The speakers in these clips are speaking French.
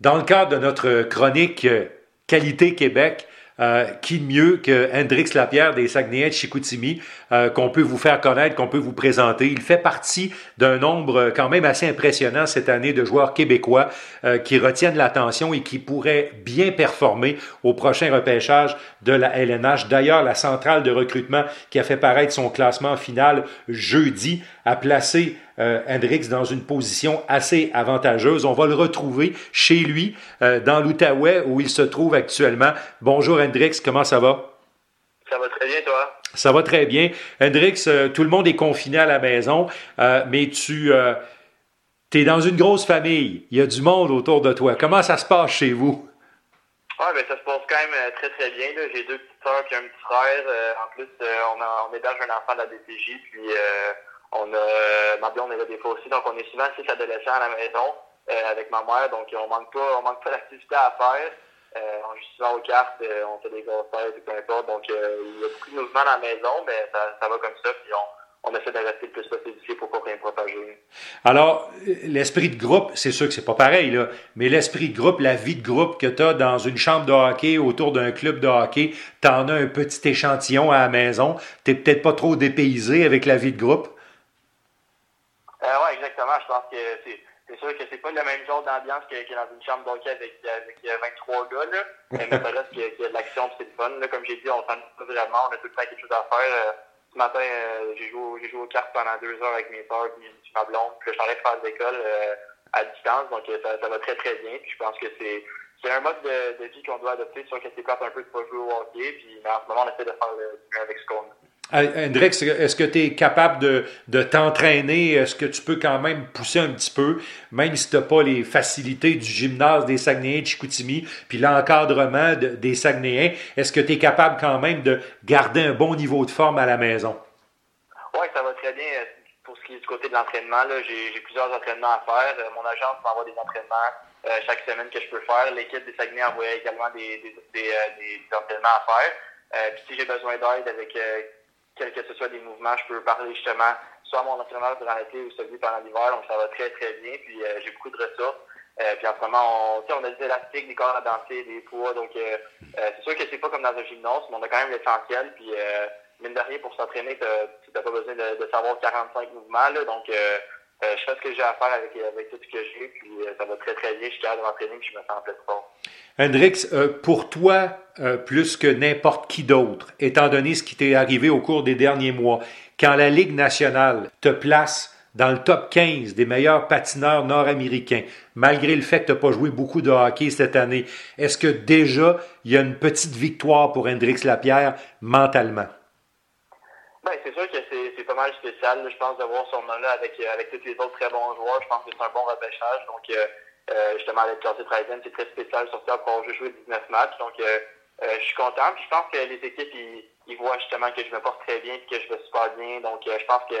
Dans le cadre de notre chronique euh, Qualité Québec, euh, qui mieux que Hendrix Lapierre des Saguenayens de Chicoutimi, euh, qu'on peut vous faire connaître, qu'on peut vous présenter. Il fait partie d'un nombre quand même assez impressionnant cette année de joueurs québécois qui retiennent l'attention et qui pourraient bien performer au prochain repêchage de la LNH. D'ailleurs, la centrale de recrutement qui a fait paraître son classement final jeudi a placé euh, Hendrix dans une position assez avantageuse. On va le retrouver chez lui, euh, dans l'Outaouais, où il se trouve actuellement. Bonjour Hendrix, comment ça va? Ça va très bien, toi? Ça va très bien. Hendrix, euh, tout le monde est confiné à la maison, mais tu es dans une grosse famille. Il y a du monde autour de toi. Comment ça se passe chez vous? Ah, ben, ça se passe quand même très, très bien. J'ai deux petites soeurs et un petit frère. en plus, on, a, on héberge un enfant de la DPJ, puis on a, euh, ma blonde est là des fois aussi, donc on est souvent six adolescents à la maison euh, avec ma mère, donc on manque pas, on manque pas d'activité à faire. Euh, on joue souvent aux cartes, on fait des grosses fêtes, peu importe. Donc il y a beaucoup de mouvements à la maison, mais ça, ça va comme ça, puis on, on essaie de rester le plus possible ici pour pas rien propager. Alors, l'esprit de groupe, c'est sûr que c'est pas pareil, là, mais l'esprit de groupe, la vie de groupe que tu as dans une chambre de hockey autour d'un club de hockey, tu en as un petit échantillon à la maison. Tu peut-être pas trop dépaysé avec la vie de groupe? Euh, exactement. Je pense que c'est, c'est sûr que c'est pas le même genre d'ambiance que, que dans une chambre d'hockey avec, avec 23 gars. Là. Mais ça reste qu'il y, a, de l'action c'est le fun. Là. Comme j'ai dit, on s'en pas vraiment. On a tout le temps quelque chose à faire. Euh, ce matin, euh, j'ai, joué, j'ai joué aux cartes pendant deux heures avec mes soeurs et ma blonde. Puis je suis en train de faire de l'école euh, à distance. Donc ça, ça va très très bien. Puis je pense que c'est c'est un mode de, de vie qu'on doit adopter. sur que c'est plate un peu de pas jouer au hockey. Puis, mais en ce moment, on essaie de faire le mieux avec ce qu'on a. Hendrix, est-ce que tu es capable de, de t'entraîner? Est-ce que tu peux quand même pousser un petit peu, même si tu n'as pas les facilités du gymnase des Saguenayens de Chicoutimi, puis l'encadrement des Saguenayens? Est-ce que tu es capable quand même de garder un bon niveau de forme à la maison? Oui, ça va très bien. Pour ce qui est du côté de l'entraînement, j'ai plusieurs entraînements à faire. Euh, mon agence m'envoie des entraînements euh, chaque semaine que je peux faire. L'équipe des Saguenayens envoie également des, des, des, euh, des, entraînements à faire. puis si j'ai besoin d'aide avec quel que ce soit des mouvements, je peux parler justement soit à mon entraîneur durant l'été ou celui pendant l'hiver, donc ça va très très bien, puis euh, j'ai beaucoup de ressources. Euh, puis en ce moment, on, on a des élastiques, des corps à danser, des poids, donc euh, c'est sûr que c'est pas comme dans un gymnase, mais on a quand même l'essentiel, puis mine de rien, pour s'entraîner, tu n'as pas besoin de, de, savoir 45 mouvements, là, donc je fais ce que j'ai à faire avec, avec tout ce que j'ai, puis ça va très très bien, je suis capable de m'entraîner, puis je me sens en pleine forme. Hendrix, euh, pour toi, euh, plus que n'importe qui d'autre, étant donné ce qui t'est arrivé au cours des derniers mois, quand la Ligue nationale te place dans le top 15 des meilleurs patineurs nord-américains, malgré le fait que tu n'as pas joué beaucoup de hockey cette année, est-ce que déjà il y a une petite victoire pour Hendrix Lapierre mentalement? Ben, c'est sûr que pas mal spécial, je pense, de voir son nom-là avec, euh, avec tous les autres très bons joueurs. Je pense que c'est un bon repêchage. Donc, euh, justement, avec classé 13e, c'est très spécial, surtout avoir joué 19 matchs. Donc, euh, euh, je suis content. Puis je pense que les équipes, ils, ils, voient justement que je me porte très bien et que je vais super bien. Donc, je pense que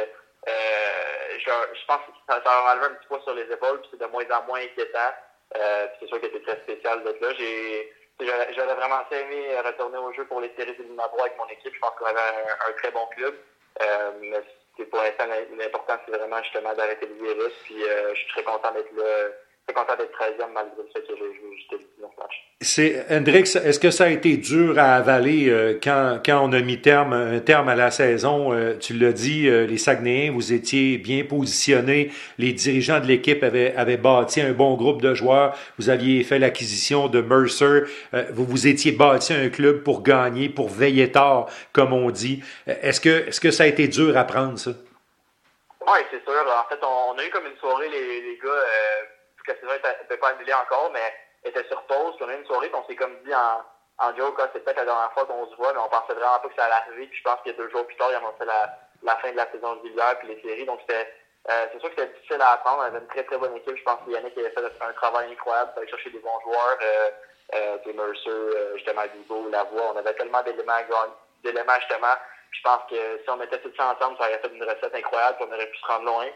je, je, pense que ça, ça m'enlever un petit poids sur les épaules, puis c'est de moins en moins inquiétant. c'est sûr que c'est très spécial d'être là. J'ai J'aurais vraiment aimé retourner au jeu pour les séries éliminatoires avec mon équipe. Je pense qu'on avait un, un, très bon club. mais pour l'instant, l'important, c'est vraiment justement d'arrêter le virus. Puis je suis très content d'être là content d'être 13e malgré le fait que j'ai joué juste 19 matchs. C'est, Hendrix, est-ce que ça a été dur à avaler euh, quand, quand on a mis terme, un terme à la saison? Euh, tu l'as dit, euh, les Saguenayens, vous étiez bien positionnés. Les dirigeants de l'équipe avaient, avaient bâti un bon groupe de joueurs. Vous aviez fait l'acquisition de Mercer. vous vous étiez bâti un club pour gagner, pour veiller tard, comme on dit. Est-ce que, est-ce que ça a été dur à prendre, ça? Oui, c'est sûr. En fait, on, a eu comme une soirée, les, les gars que c'est vrai ne pas annuler encore, mais était sur pause. Puis on a eu une soirée, puis on s'est comme dit en, en joke, ah, c'est peut-être la dernière fois qu'on se voit, mais on pensait vraiment pas que ça allait arriver. Puis je pense que deux jours plus tard, ont fait la, la fin de la saison régulière puis les séries. Donc c'était euh, c'est sûr que c'était difficile à apprendre. On avait une très très bonne équipe. Je pense que Yannick avait fait un travail incroyable aller chercher des bons joueurs. Euh, euh, Mercer, euh, justement Bibo, Lavoie. On avait tellement d'éléments d'éléments justement. Puis je pense que si on mettait tout ça ensemble, ça aurait fait une recette incroyable, puis on aurait pu se rendre loin.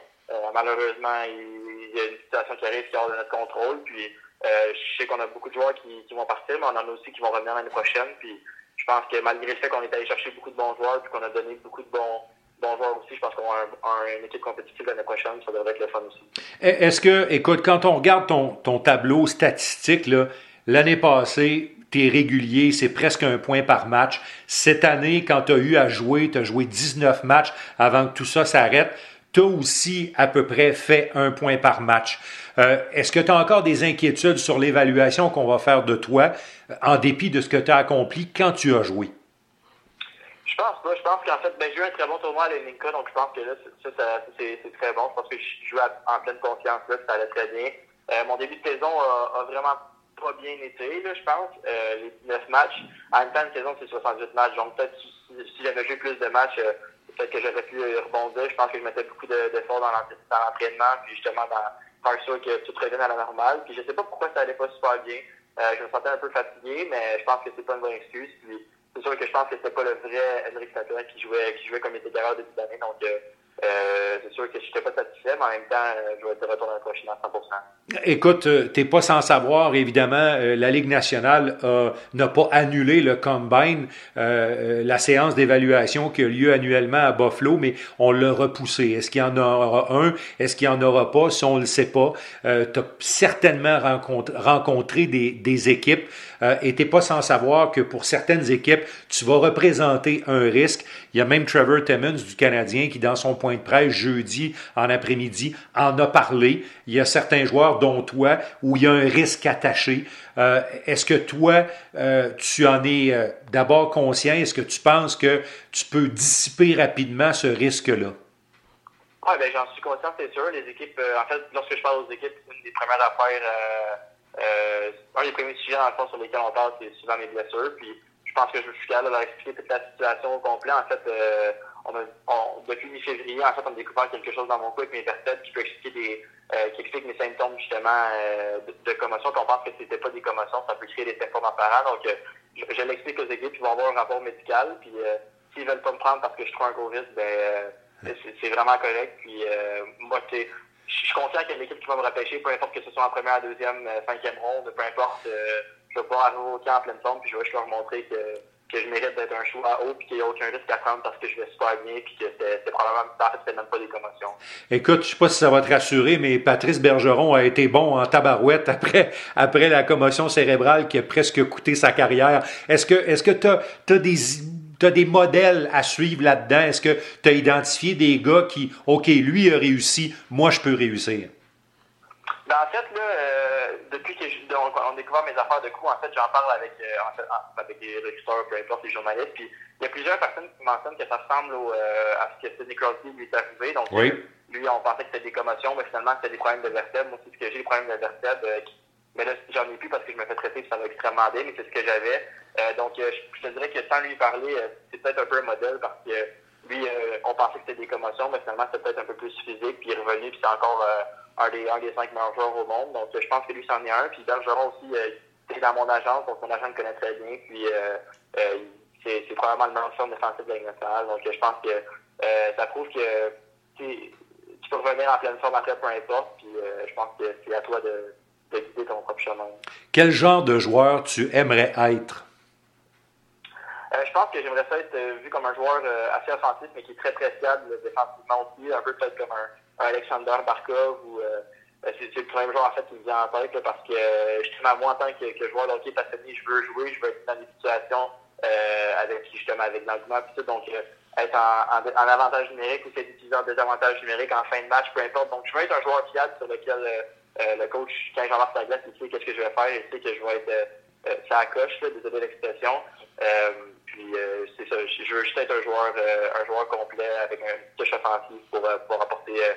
Malheureusement, il, y a une situation qui arrive qui est hors de notre contrôle. Puis euh, je sais qu'on a beaucoup de joueurs qui, vont partir, mais on en a aussi qui vont revenir l'année prochaine. Puis je pense que malgré le fait qu'on est allé chercher beaucoup de bons joueurs, puis qu'on a donné beaucoup de bons bons joueurs aussi. Je pense qu'on a une équipe compétitive l'année prochaine. Ça devrait être le fun aussi. Est-ce que, écoute, quand on regarde ton, ton tableau statistique, l'année passée, tu es régulier, c'est presque un point par match. Cette année, quand tu as eu à jouer, tu as joué 19 matchs avant que tout ça s'arrête. Tu as aussi à peu près fait un point par match. Euh, est-ce que tu as encore des inquiétudes sur l'évaluation qu'on va faire de toi, en dépit de ce que tu as accompli quand tu as joué? Je pense pas. Je pense qu'en fait, ben, j'ai eu un très bon tournoi à l'Elinka, donc je pense que là, ça, c'est très bon. Je pense que je jouais en pleine confiance là, ça allait très bien. Euh, mon début de saison a, vraiment pas bien été, je pense. Euh, les 19 matchs. En même temps, une saison, c'est 68 matchs. Donc peut-être si, j'avais joué plus de matchs, euh, peut-être que j'aurais pu rebondir. Je pense que je mettais beaucoup d'efforts dans l'entraînement, puis justement dans faire sûr que tout revienne à la normale. Puis je sais pas pourquoi ça allait pas super bien. je me sentais un peu fatigué, mais je pense que c'est pas une bonne excuse. Puis c'est sûr que je pense que c'était pas le vrai Henrik Statois qui jouait, qui jouait comme était début d'année. Donc, euh, euh, c'est sûr que je n'étais pas satisfait, mais en même temps, euh, je vais être de retour la prochaine à 100 Écoute, tu n'es pas sans savoir, évidemment, la Ligue nationale n'a pas annulé le combine, la séance d'évaluation qui a lieu annuellement à Buffalo, mais on l'a repoussé. Est-ce qu'il y en aura un? Est-ce qu'il n'y en aura pas? Si on ne le sait pas, tu as certainement rencontré, des équipes et tu n'es pas sans savoir que pour certaines équipes, tu vas représenter un risque. Il y a même Trevor Timmons du Canadien qui, dans son point de presse jeudi en après-midi, en a parlé. Il y a certains joueurs, dont toi, où il y a un risque attaché. Euh, est-ce que toi, euh, tu en es euh, d'abord conscient? Est-ce que tu penses que tu peux dissiper rapidement ce risque-là? Oui, ben, j'en suis conscient, c'est sûr. Les équipes, en fait, lorsque je parle aux équipes, une des premières affaires, un des premiers sujets, dans le fond, sur lesquels on parle, c'est souvent mes blessures. Puis, je pense que je suis capable de leur expliquer toute la situation au complet. En fait, euh, on a, depuis mi-février, en fait, on a découvert quelque chose dans mon cou avec mes vertèbres qui peut expliquer des, euh, qui explique mes symptômes justement euh, de, commotion. Qu'on pense que c'était pas des commotions, ça peut créer des symptômes apparents. Donc, je, je l'explique aux équipes, ils vont avoir un rapport médical. Puis, s'ils veulent pas me prendre parce que je trouve un gros risque, ben, c'est vraiment correct. Puis, moi, je suis conscient qu'il y a une équipe qui va me repêcher, peu importe que ce soit en première, deuxième, cinquième ronde, peu importe je vais pouvoir arriver au camp en pleine forme, puis je vais juste leur montrer que, que je mérite d'être un choix haut, puis qu'il n'y a aucun risque à prendre parce que je vais super bien, puis que c'est probablement, en fait, même pas des commotions. Écoute, je sais pas si ça va te rassurer, mais Patrice Bergeron a été bon en tabarouette après, après la commotion cérébrale qui a presque coûté sa carrière. Est-ce que, est-ce que tu as, des, T'as des modèles à suivre là-dedans? Est-ce que tu as identifié des gars qui, OK, lui a réussi, moi je peux réussir? Ben, en fait, là, euh, depuis que on, a découvert mes affaires de coups, en fait, j'en parle avec, euh, en fait, avec les recruteurs, peu importe, les journalistes. Puis il y a plusieurs personnes qui mentionnent que ça ressemble au, euh, à ce que Sidney Crosby lui est arrivé. Donc, lui, on pensait que c'était des commotions, mais finalement, c'était des problèmes de vertèbres. Moi aussi, ce que j'ai, des problèmes de vertèbres. mais là, j'en ai plus parce que je me fais traiter, ça va extrêmement bien, mais c'est ce que j'avais. Donc, je, te dirais que sans lui parler, c'est peut-être un peu un modèle parce que lui, on pensait que c'était des commotions, mais finalement, c'était peut-être un peu plus physique, puis il est revenu, puis c'est encore un des, cinq meilleurs joueurs au monde. Donc, je pense que lui, c'en est un. Puis Bergeron aussi, euh, est dans mon agence, donc mon agent le connaît très bien. Puis, euh, euh, c'est, probablement le meilleur de défensif de la nationale. Donc, je pense que ça prouve que tu peux revenir en pleine forme après, peu importe. Puis, je pense que c'est à toi de, de guider ton propre chemin. Quel genre de joueur tu aimerais être? Je pense que j'aimerais ça être vu comme un joueur assez offensif, mais qui est très très fiable défensivement aussi, un peu peut-être comme un, Alexander Barkov ou euh, c'est le premier joueur en fait qui me vient en tête parce que euh, justement moi en tant que, que joueur de hockey passionné, je veux jouer, je veux être dans des situations euh, avec justement avec puis tout, donc être en, en, avantage numérique ou c'est d'utiliser en désavantage numérique en fin de match, peu importe. Donc je veux être un joueur fiable sur lequel le coach, quand j'embarque sa glace, il sait qu'est-ce que je vais faire, il sait que je vais être ça coche, là, désolé l'expression. puis c'est ça, je veux juste être un joueur un joueur complet avec un touche offensive pour pouvoir apporter euh,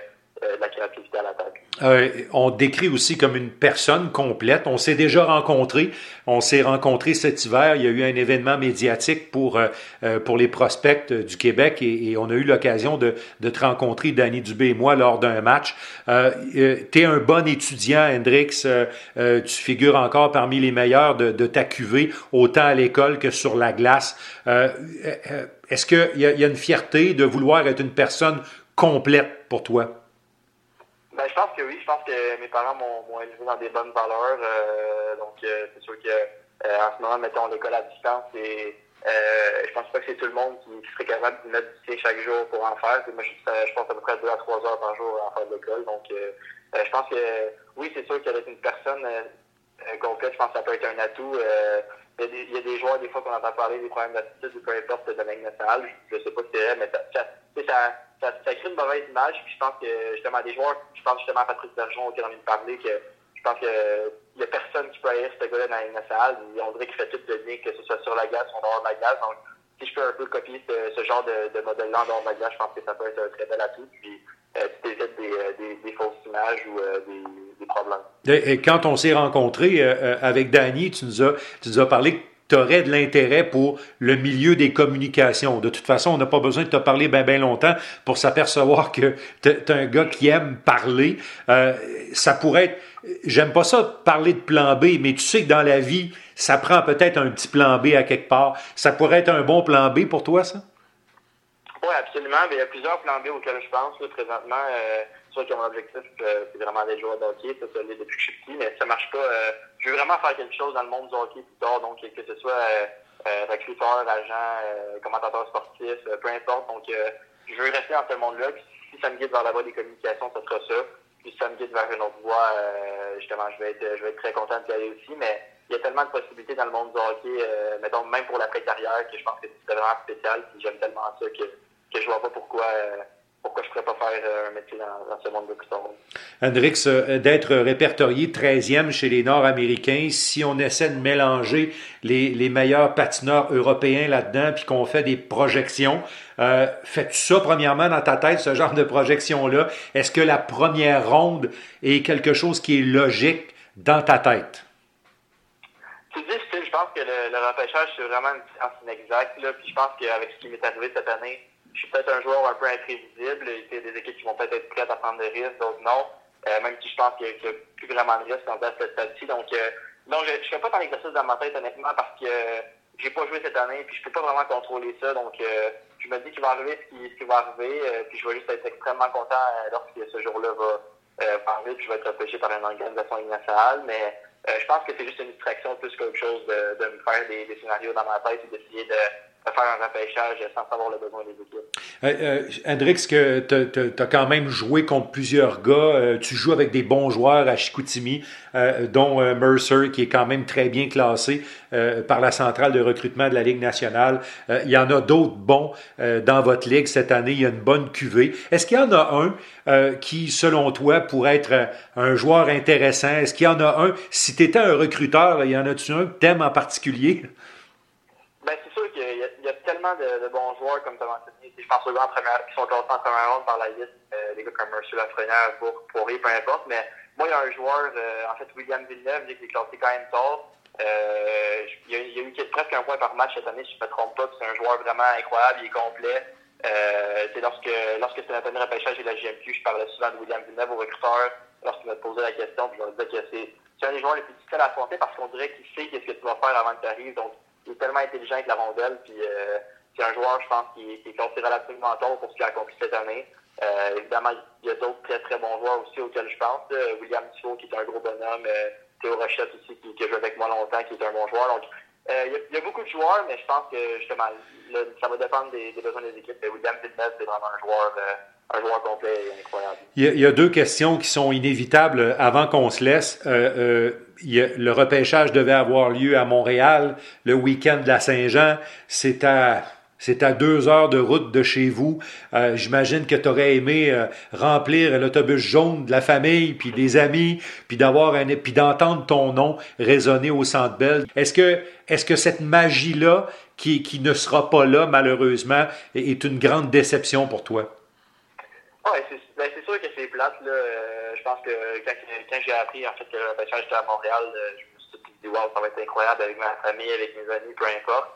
l'attaque. Euh, on décrit aussi comme une personne complète. On s'est déjà rencontrés. On s'est rencontrés cet hiver. Il y a eu un événement médiatique pour, euh, pour les prospects du Québec et, on a eu l'occasion de, te rencontrer, Danny Dubé et moi, lors d'un match. tu es un bon étudiant, Hendrix. tu figures encore parmi les meilleurs de, ta cuvée, autant à l'école que sur la glace. Est-ce qu'il y a une fierté de vouloir être une personne complète pour toi? Ben, je pense que oui. Je pense que mes parents m'ont élevé dans des bonnes valeurs. Euh, donc, euh, c'est sûr que euh, en ce moment, mettons l'école à distance, Euh, je pense pas que c'est tout le monde qui, serait capable de mettre du chaque jour pour en faire. moi, je, pense à peu près deux à trois heures par jour à en faire de l'école. Donc, je pense que oui, c'est sûr qu'avec une personne complète, je pense que ça peut être un atout. Il y, a des joueurs, des fois, qu'on entend parler des problèmes d'attitude ou peu importe de la nationale. Je, ne sais pas si c'est vrai, mais ça, ça, crée une mauvaise image. Puis je pense que justement des joueurs, je pense justement à Patrick Bergeron qui a envie de parler, que je pense qu'il n'y a personne qui peut haïr ce gars-là dans la nationale. On dirait qu'il fait tout de bien, que ce soit sur la glace ou en dehors de la glace. Donc, si je peux un peu copier ce, genre de, de modèle-là en dehors de la glace, je pense que ça peut être un très bel atout. Puis, euh, tu évites des, euh, des, des, fausses images ou euh, des, problèmes. Et quand on s'est rencontré avec Danny, tu nous as, tu nous as parlé tu aurais de l'intérêt pour le milieu des communications. De toute façon, on n'a pas besoin de te parler bien ben longtemps pour s'apercevoir que tu es un gars qui aime parler. Euh, ça pourrait être, j'aime pas ça parler de plan B, mais tu sais que dans la vie, ça prend peut-être un petit plan B à quelque part. Ça pourrait être un bon plan B pour toi, ça? Oui, absolument. il y a plusieurs plans B auxquels je pense présentement. Euh, sûr que mon objectif, euh, c'est vraiment d'être joueur de hockey. Ça, ça depuis que je suis petit, mais ça marche pas. Euh, je veux vraiment faire quelque chose dans le monde du hockey plus tard. Donc, que ce soit euh, recruteur, agent, commentateur sportif, peu importe. Donc, je veux rester dans ce monde-là. Puis, si ça me guide vers la voie des communications, ça sera ça. Puis, si ça me guide vers une autre voie, justement, je vais être, je vais être très content d'y aller aussi. Mais il y a tellement de possibilités dans le monde du hockey, mettons, même pour l'après-carrière, que je pense que c'est vraiment spécial. Puis, j'aime tellement ça que, que je vois pas pourquoi pourquoi je ne pourrais pas faire euh, un métier dans, ce monde de Gustavo. Hendrix, euh, d'être répertorié 13e chez les Nord-Américains, si on essaie de mélanger les, les meilleurs patineurs européens là-dedans, puis qu'on fait des projections, euh, fais-tu ça premièrement dans ta tête, ce genre de projection-là? Est-ce que la première ronde est quelque chose qui est logique dans ta tête? C'est difficile. Je pense que le, le repêchage, c'est vraiment une science inexacte. Là. Puis je pense qu'avec ce qui m'est arrivé cette année, je suis peut-être un joueur un peu imprévisible. Il y a des équipes qui vont peut-être être prêtes à prendre des risques, d'autres non. Euh, même si je pense qu'il n'y a, plus vraiment de risques en cette stade-ci. Donc, euh, non, je ne fais pas tant d'exercice dans ma tête, honnêtement, parce que euh, j'ai pas joué cette année, puis je peux pas vraiment contrôler ça. Donc, euh, je me dis qu'il va arriver ce qui, va arriver, euh, puis je vais juste être extrêmement content lorsque ce jour-là va arriver, puis je vais être repêché par une organisation nationale. Mais je pense que c'est juste une distraction plus qu'autre chose de, de me faire des scénarios dans ma tête et d'essayer de faire un repêchage sans savoir le besoin des équipes. Euh, euh, Hendrix, que tu as quand même joué contre plusieurs gars. Euh, tu joues avec des bons joueurs à Chicoutimi, dont Mercer, qui est quand même très bien classé par la centrale de recrutement de la Ligue nationale. il y en a d'autres bons dans votre ligue cette année. Il y a une bonne cuvée. Est-ce qu'il y en a un qui, selon toi, pourrait être un joueur intéressant? Est-ce qu'il y en a un, si tu étais un recruteur, il y en a-tu un que tu aimes en particulier? De, bons joueurs, comme tu as mentionné. Je pense aux gars en première, qui sont classés en première ronde par la liste, euh, des gars comme Mercier Lafrenière, Bourg, Poirier, peu importe. Mais moi, il y a un joueur, euh, en fait, William Villeneuve, qui est classé quand même tard. Euh, il, y a, a eu presque un point par match cette année, si je ne me trompe pas. C'est un joueur vraiment incroyable, il est complet. Euh, lorsque, lorsque c'était notre repêchage et la GMQ, je parlais souvent de William Villeneuve au recruteur lorsqu'il m'a posé la question, puis je lui disais que c'est, c'est un des joueurs les plus difficiles à affronter parce qu'on dirait qu'il sait qu'est-ce que tu vas faire avant que tu arrives. Donc, il est tellement intelligent avec la rondelle, puis euh, c'est un joueur, je pense, qui, qui est considéré relativement tôt pour ce qu'il a accompli cette année. Euh, évidemment, il y a d'autres très très bons joueurs aussi auxquels je pense. William Tifo, qui est un gros bonhomme, euh, Théo Rochette aussi, qui, qui, a joué avec moi longtemps, qui est un bon joueur. Donc, euh, il, y a, beaucoup de joueurs, mais je pense que justement, ça va dépendre des, des, besoins des équipes. William Villeneuve, c'est vraiment un joueur, un joueur complet et incroyable. Il y, a, deux questions qui sont inévitables avant qu'on se laisse. le repêchage devait avoir lieu à Montréal le week-end de la Saint-Jean. C'est à deux heures de route de chez vous. Euh, j'imagine que tu aurais aimé euh, remplir l'autobus jaune de la famille, puis des amis, puis d'avoir un, puis d'entendre ton nom résonner au Centre Bell. Est-ce que, cette magie-là, qui ne sera pas là malheureusement, est une grande déception pour toi? Oui, ben, c'est sûr que c'est plate. Là. Euh, je pense que quand, quand j'ai appris en fait que le j'étais à Montréal, je me suis dit wow, ça va être incroyable avec ma famille, avec mes amis, peu importe.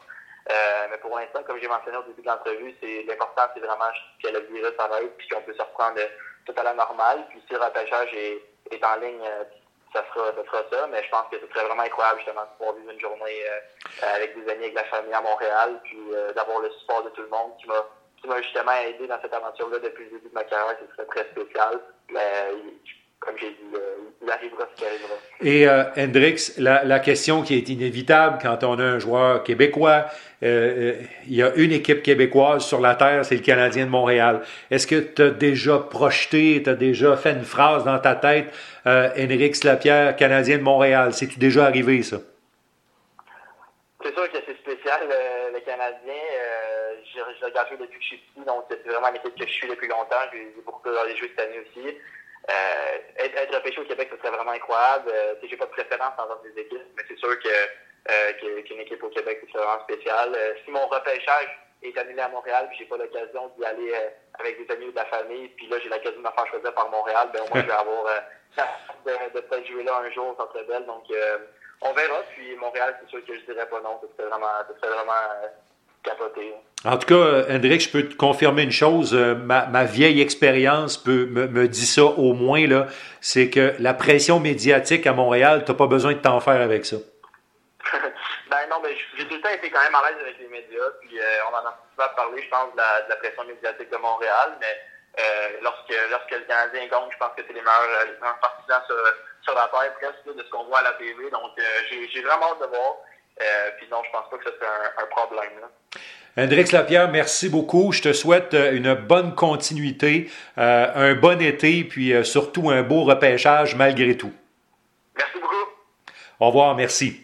Euh, mais pour l'instant, comme j'ai mentionné au début de l'entrevue, c'est l'important, c'est vraiment que le virus arrête puis qu'on peut se reprendre tout à la normale. Puis si le repêchage est, est en ligne, euh, ça sera, ça ça. Mais je pense que ce serait vraiment incroyable justement de pouvoir vivre une journée euh, avec des amis, avec la famille à Montréal, puis d'avoir le support de tout le monde qui m'a qui m'a justement aidé dans cette aventure-là depuis le début de ma carrière. Ce serait très spécial. Mais comme j'ai dit, il arrivera ce qui arrivera. Et euh, Hendrix, la, la, question qui est inévitable quand on a un joueur québécois, euh, il y a une équipe québécoise sur la Terre, c'est le Canadien de Montréal. Est-ce que tu as déjà projeté, tu as déjà fait une phrase dans ta tête, euh, Hendrix Lapierre, Canadien de Montréal? C'est-tu déjà arrivé, ça? C'est sûr que c'est spécial, le, Canadien. Jouer depuis que je suis petit, donc c'est vraiment l'équipe que je suis depuis longtemps. J'ai beaucoup regardé jouer cette année aussi. Euh, être, repêché au Québec, ce serait vraiment incroyable. Euh, j'ai pas de préférence dans des équipes, mais c'est sûr que euh, qu'une équipe au Québec, c'est vraiment spécial. Euh, si mon repêchage est annulé à Montréal, puis j'ai pas l'occasion d'y aller avec des amis ou de la famille, puis là j'ai l'occasion de me faire choisir par Montréal, ben au moins je vais avoir de, de peut-être jouer là un jour, ça serait belle. Donc on verra. Puis Montréal, c'est sûr que je dirais pas non. C'est vraiment, vraiment capoté. En tout cas, Hendrik, je peux te confirmer une chose. Ma, ma vieille expérience peut, me, dit ça au moins, là, c'est que la pression médiatique à Montréal, tu n'as pas besoin de t'en faire avec ça. ben non, mais j'ai tout le temps été quand même à l'aise avec les médias. Puis euh, on en a souvent parlé, je pense, de la, pression médiatique de Montréal. Mais euh, lorsque, lorsque le Canadien gagne, je pense que c'est les meilleurs, partisans sur, la terre presque de ce qu'on voit à la TV. Donc euh, j'ai vraiment hâte de voir. Euh, puis non, je pense pas que ce soit un, un problème. Là. Hendrix Lapierre, merci beaucoup. Je te souhaite une bonne continuité, euh, un bon été, puis euh, surtout un beau repêchage malgré tout. Merci beaucoup. Au revoir, merci.